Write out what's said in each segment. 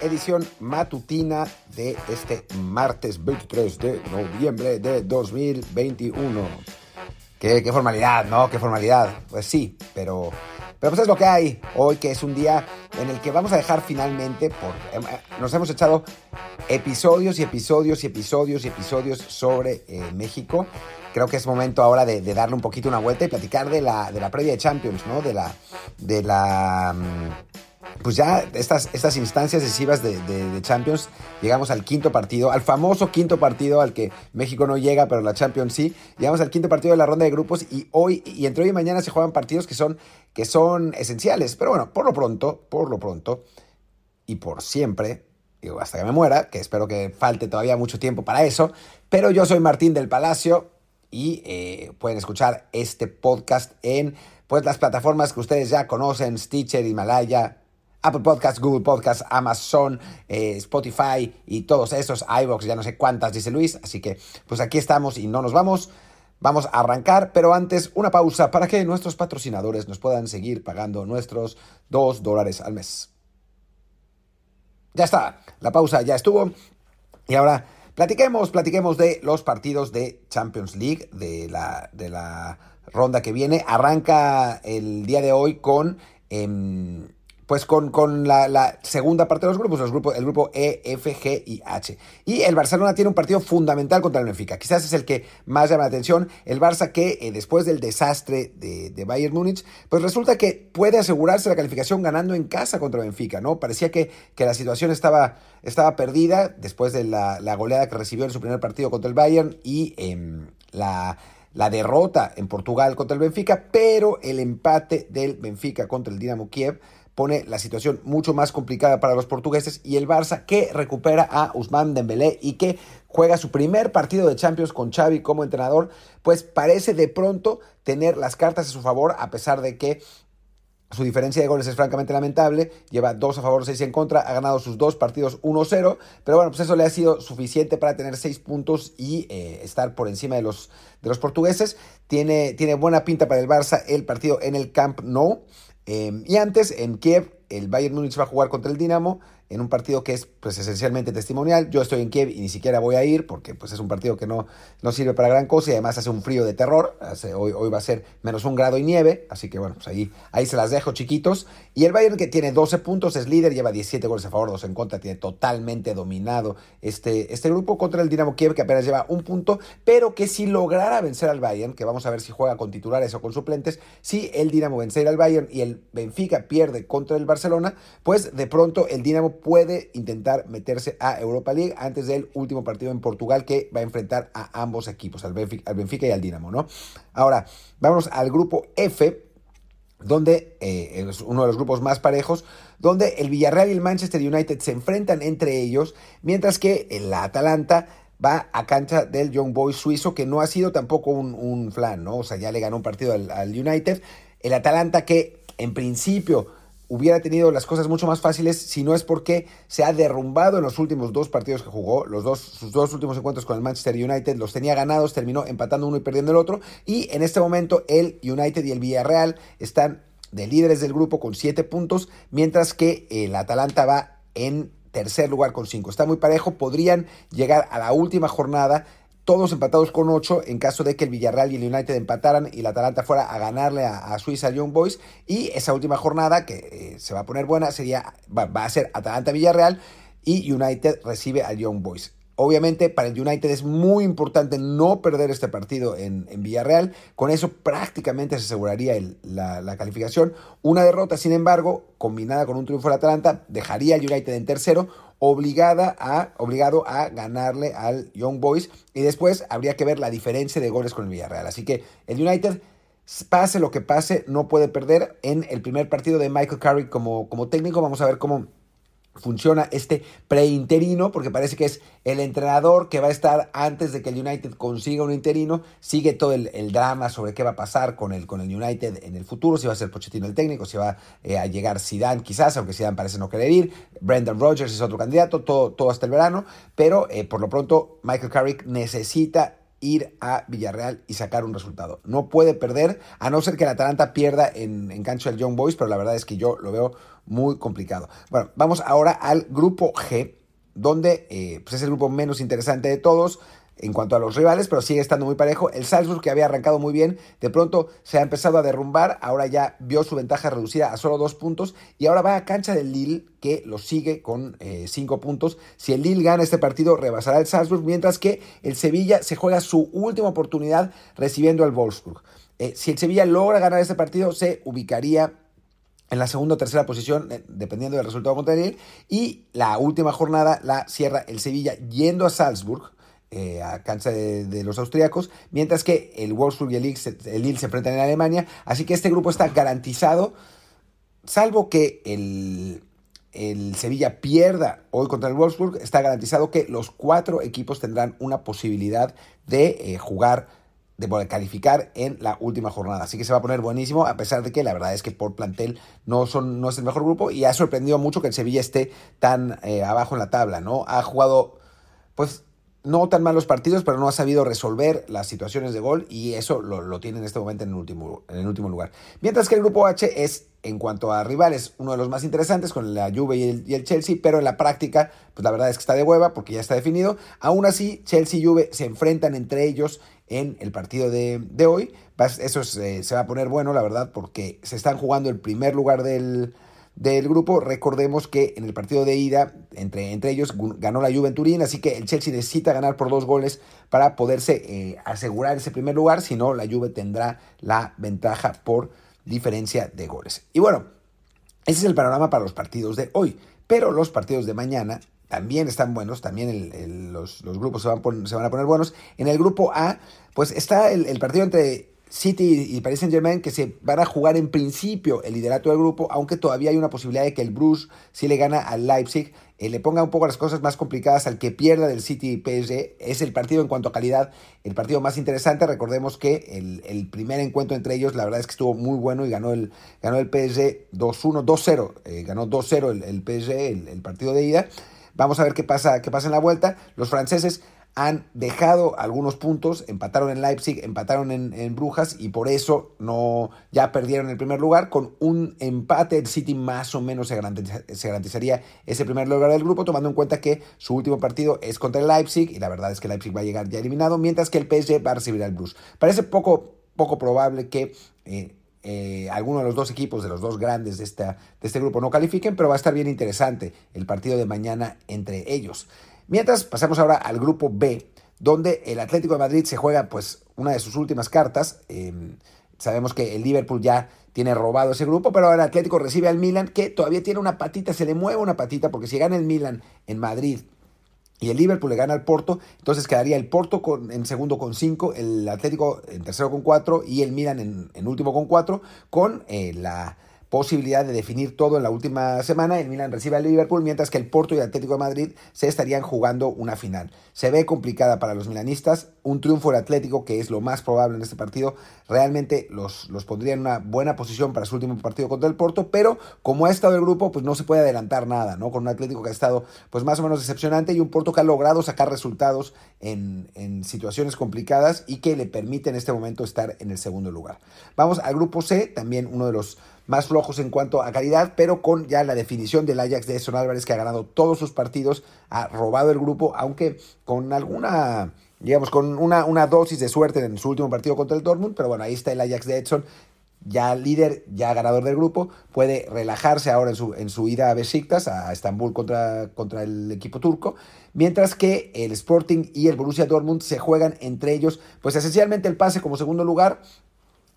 Edición matutina de este martes 23 de noviembre de 2021. Qué, qué formalidad, ¿no? Qué formalidad. Pues sí, pero, pero pues es lo que hay hoy, que es un día en el que vamos a dejar finalmente, por, eh, nos hemos echado episodios y episodios y episodios y episodios sobre eh, México. Creo que es momento ahora de, de, darle un poquito una vuelta y platicar de la, de la previa de Champions, ¿no? De la, de la, pues ya estas, estas instancias decisivas de, Champions, llegamos al quinto partido, al famoso quinto partido al que México no llega, pero la Champions sí. Llegamos al quinto partido de la ronda de grupos y hoy, y entre hoy y mañana se juegan partidos que son, que son esenciales. Pero bueno, por lo pronto, por lo pronto, y por siempre, digo, hasta que me muera, que espero que falte todavía mucho tiempo para eso, pero yo soy Martín del Palacio y eh, pueden escuchar este podcast en pues, las plataformas que ustedes ya conocen, Stitcher, Himalaya, Apple Podcasts, Google Podcasts, Amazon, eh, Spotify y todos esos, iVoox, ya no sé cuántas, dice Luis. Así que, pues aquí estamos y no nos vamos. Vamos a arrancar, pero antes una pausa para que nuestros patrocinadores nos puedan seguir pagando nuestros 2 dólares al mes. Ya está, la pausa ya estuvo. Y ahora platiquemos, platiquemos de los partidos de Champions League, de la, de la ronda que viene. Arranca el día de hoy con... Eh, pues con, con la, segunda parte de los grupos, los grupos, el grupo E, F, G y H. Y el Barcelona tiene un partido fundamental contra el Benfica. Quizás es el que más llama la atención. El Barça que eh, después del desastre de, de, Bayern Múnich, pues resulta que puede asegurarse la calificación ganando en casa contra el Benfica, ¿no? Parecía que, que la situación estaba, estaba perdida después de la, la, goleada que recibió en su primer partido contra el Bayern y eh, la la derrota en Portugal contra el Benfica, pero el empate del Benfica contra el Dinamo Kiev pone la situación mucho más complicada para los portugueses y el Barça que recupera a Usman Dembélé y que juega su primer partido de Champions con Xavi como entrenador, pues parece de pronto tener las cartas a su favor a pesar de que su diferencia de goles es francamente lamentable, lleva dos a favor, seis en contra, ha ganado sus dos partidos 1-0, pero bueno, pues eso le ha sido suficiente para tener seis puntos y eh, estar por encima de los, de los portugueses. Tiene, tiene buena pinta para el Barça el partido en el Camp Nou. Eh, y antes, en Kiev, el Bayern Múnich va a jugar contra el Dinamo en un partido que es pues esencialmente testimonial. Yo estoy en Kiev y ni siquiera voy a ir porque pues es un partido que no, no sirve para gran cosa y además hace un frío de terror. Hoy, hoy va a ser menos un grado y nieve, así que bueno, pues ahí, ahí se las dejo chiquitos. Y el Bayern que tiene 12 puntos, es líder, lleva 17 goles a favor, 2 en contra, tiene totalmente dominado este, este grupo contra el Dinamo Kiev que apenas lleva un punto, pero que si lograra vencer al Bayern, que vamos a ver si juega con titulares o con suplentes, si el Dinamo vencer al Bayern y el Benfica pierde contra el Barcelona, pues de pronto el Dinamo puede intentar meterse a Europa League antes del último partido en Portugal que va a enfrentar a ambos equipos, al Benfica, y al Dinamo, ¿no? Ahora, vamos al grupo F, donde eh, es uno de los grupos más parejos, donde el Villarreal y el Manchester United se enfrentan entre ellos, mientras que la Atalanta va a cancha del Young Boys suizo, que no ha sido tampoco un, un flan, ¿no? O sea, ya le ganó un partido al United. El Atalanta que en principio hubiera tenido las cosas mucho más fáciles si no es porque se ha derrumbado en los últimos dos partidos que jugó, los dos, sus dos últimos encuentros con el Manchester United los tenía ganados, terminó empatando uno y perdiendo el otro, y en este momento el United y el Villarreal están de líderes del grupo con siete puntos, mientras que el Atalanta va en tercer lugar con cinco. Está muy parejo, podrían llegar a la última jornada todos empatados con 8 en caso de que el Villarreal y el United empataran y la Atalanta fuera a ganarle a, a Suiza Young Boys. Y esa última jornada, que eh, se va a poner buena, sería va, va a ser Atalanta-Villarreal y United recibe al Young Boys. Obviamente para el United es muy importante no perder este partido en, en Villarreal. Con eso prácticamente se aseguraría la, la, calificación. Una derrota, sin embargo, combinada con un triunfo del Atalanta, dejaría al United en tercero, obligada a, obligado a ganarle al Young Boys. Y después habría que ver la diferencia de goles con el Villarreal. Así que el United pase lo que pase, no puede perder en el primer partido de Michael Carrick como, como técnico. Vamos a ver cómo funciona este preinterino, porque parece que es el entrenador que va a estar antes de que el United consiga un interino, sigue todo el, drama sobre qué va a pasar con el, con el United en el futuro, si va a ser Pochettino el técnico, si va eh, a llegar Zidane quizás, aunque Zidane parece no querer ir, Brendan Rodgers es otro candidato, todo, todo hasta el verano, pero eh, por lo pronto Michael Carrick necesita ir a Villarreal y sacar un resultado. No puede perder, a no ser que el Atalanta pierda en, en cancha del Young Boys, pero la verdad es que yo lo veo muy complicado. Bueno, vamos ahora al grupo G, donde eh, pues es el grupo menos interesante de todos en cuanto a los rivales, pero sigue estando muy parejo. El Salzburg, que había arrancado muy bien, de pronto se ha empezado a derrumbar, ahora ya vio su ventaja reducida a solo dos puntos y ahora va a cancha del Lille, que lo sigue con eh, cinco puntos. Si el Lille gana este partido, rebasará el Salzburg, mientras que el Sevilla se juega su última oportunidad recibiendo al Wolfsburg. Eh, si el Sevilla logra ganar este partido, se ubicaría en la segunda o tercera posición, eh, dependiendo del resultado contra Lille. Y la última jornada la cierra el Sevilla yendo a Salzburg, eh, a cancha de, los austriacos, mientras que el Wolfsburg y el Lille, se enfrentan en Alemania. Así que este grupo está garantizado, salvo que el, el Sevilla pierda hoy contra el Wolfsburg, está garantizado que los cuatro equipos tendrán una posibilidad de eh, jugar de poder calificar en la última jornada. Así que se va a poner buenísimo, a pesar de que la verdad es que por plantel no, son, no es el mejor grupo y ha sorprendido mucho que el Sevilla esté tan eh, abajo en la tabla, ¿no? Ha jugado, pues, no tan malos partidos, pero no ha sabido resolver las situaciones de gol y eso lo, tiene en este momento en el, último, en el último lugar. Mientras que el grupo H es, en cuanto a rivales, uno de los más interesantes con la Juve y el, y el, Chelsea, pero en la práctica, pues la verdad es que está de hueva porque ya está definido. Aún así, Chelsea y Juve se enfrentan entre ellos en el partido de, hoy. Eso se va a poner bueno, la verdad, porque se están jugando el primer lugar del, del grupo. Recordemos que en el partido de ida, entre, entre ellos, ganó la Juve en Turín, así que el Chelsea necesita ganar por dos goles para poderse eh, asegurar ese primer lugar, si no, la Juve tendrá la ventaja por diferencia de goles. Y bueno, ese es el panorama para los partidos de hoy, pero los partidos de mañana también están buenos, también los, grupos se van, se van, a poner buenos. En el grupo A, pues está el partido entre City y Paris Saint Germain que se van a jugar en principio el liderato del grupo, aunque todavía hay una posibilidad de que el Bruce, si le gana al Leipzig, eh, le ponga un poco las cosas más complicadas al que pierda del City y PSG. Es el partido en cuanto a calidad, el partido más interesante. Recordemos que el, primer encuentro entre ellos, la verdad es que estuvo muy bueno y ganó el, ganó el PSG 2-1, 2-0. Eh, ganó 2-0 el, el, PSG, el, el partido de ida. Vamos a ver qué pasa, qué pasa en la vuelta. Los franceses han dejado algunos puntos, empataron en Leipzig, empataron en, Brujas y por eso no ya perdieron el primer lugar. Con un empate el City más o menos se, garantizaría ese primer lugar del grupo, tomando en cuenta que su último partido es contra el Leipzig y la verdad es que Leipzig va a llegar ya eliminado, mientras que el PSG va a recibir al Bruce. Parece poco, poco probable que... Eh, eh, alguno de los dos equipos, de los dos grandes de, esta, de este grupo no califiquen, pero va a estar bien interesante el partido de mañana entre ellos. Mientras pasamos ahora al grupo B, donde el Atlético de Madrid se juega pues una de sus últimas cartas. Em, sabemos que el Liverpool ya tiene robado ese grupo, pero ahora el Atlético recibe al Milan, que todavía tiene una patita, se le mueve una patita, porque si gana el Milan en Madrid y el Liverpool le gana al Porto, entonces quedaría el Porto con, en segundo con 5, el Atlético en tercero con 4 y el Milan en, último con 4, con eh, la posibilidad de definir todo en la última semana. El Milan recibe al Liverpool, mientras que el Porto y el Atlético de Madrid se estarían jugando una final. Se ve complicada para los milanistas. Un triunfo del Atlético, que es lo más probable en este partido, realmente los, los pondría en una buena posición para su último partido contra el Porto, pero como ha estado el grupo, pues no se puede adelantar nada, ¿no? Con un Atlético que ha estado pues más o menos decepcionante y un Porto que ha logrado sacar resultados en, en situaciones complicadas y que le permite en este momento estar en el segundo lugar. Vamos al grupo C, también uno de los más flojos en cuanto a calidad, pero con ya la definición del Ajax de Edson Álvarez que ha ganado todos sus partidos, ha robado el grupo, aunque con alguna, digamos, con una, una dosis de suerte en su último partido contra el Dortmund, pero bueno, ahí está el Ajax de Edson, ya líder, ya ganador del grupo, puede relajarse ahora en su, en su ida a Besiktas, a Estambul contra, contra el equipo turco, mientras que el Sporting y el Borussia Dortmund se juegan entre ellos, pues esencialmente el pase como segundo lugar,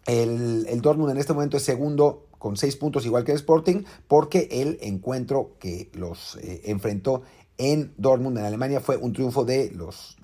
el, Dortmund en este momento es segundo con seis puntos igual que el Sporting, porque el encuentro que los eh, enfrentó en Dortmund, en Alemania, fue un triunfo de los,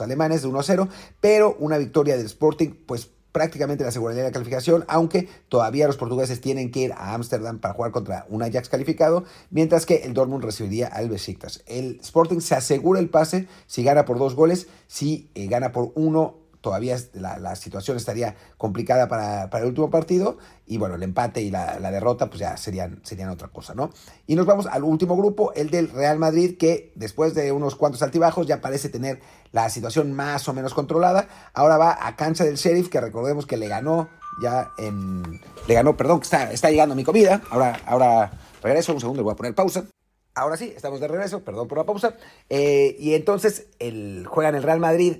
alemanes de 1 a 0, pero una victoria del Sporting, pues prácticamente la de la calificación, aunque todavía los portugueses tienen que ir a Ámsterdam para jugar contra un Ajax calificado, mientras que el Dortmund recibiría al Besiktas. El Sporting se asegura el pase si gana por dos goles, si eh, gana por uno todavía la, situación estaría complicada para, el último partido y bueno, el empate y la, derrota pues ya serían, serían otra cosa, ¿no? Y nos vamos al último grupo, el del Real Madrid, que después de unos cuantos altibajos ya parece tener la situación más o menos controlada. Ahora va a cancha del Sheriff, que recordemos que le ganó ya en... Le ganó, perdón, que está, está llegando mi comida. Ahora, ahora regreso, un segundo, voy a poner pausa. Ahora sí, estamos de regreso, perdón por la pausa. Eh, y entonces el, juegan el Real Madrid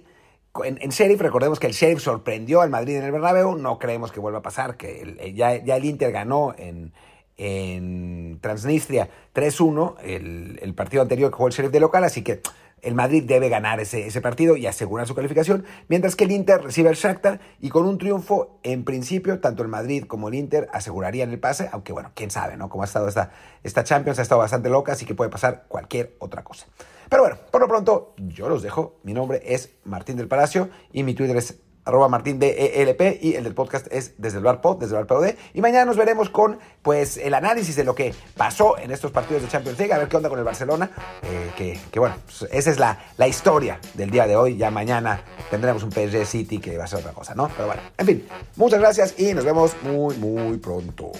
en, Sheriff. Recordemos que el Sheriff sorprendió al Madrid en el Bernabéu. No creemos que vuelva a pasar, que eh, ya, ya, el Inter ganó en, en Transnistria 3-1 el, el, partido anterior que jugó el Sheriff de local. Así que el Madrid debe ganar ese, ese, partido y asegurar su calificación, mientras que el Inter recibe al Shakhtar y con un triunfo, en principio, tanto el Madrid como el Inter asegurarían el pase, aunque bueno, quién sabe, ¿no? Como ha estado esta, esta Champions, ha estado bastante loca, así que puede pasar cualquier otra cosa. Pero bueno, por lo pronto, yo los dejo. Mi nombre es Martín del Palacio y mi Twitter es arroba martín DELP y el del podcast es desde el bar pod, desde el bar POD. Y mañana nos veremos con pues el análisis de lo que pasó en estos partidos de Champions League, a ver qué onda con el Barcelona, eh, que, bueno, pues, esa es la, la historia del día de hoy. Ya mañana tendremos un PSG City que va a ser otra cosa, ¿no? Pero bueno, en fin, muchas gracias y nos vemos muy, muy pronto.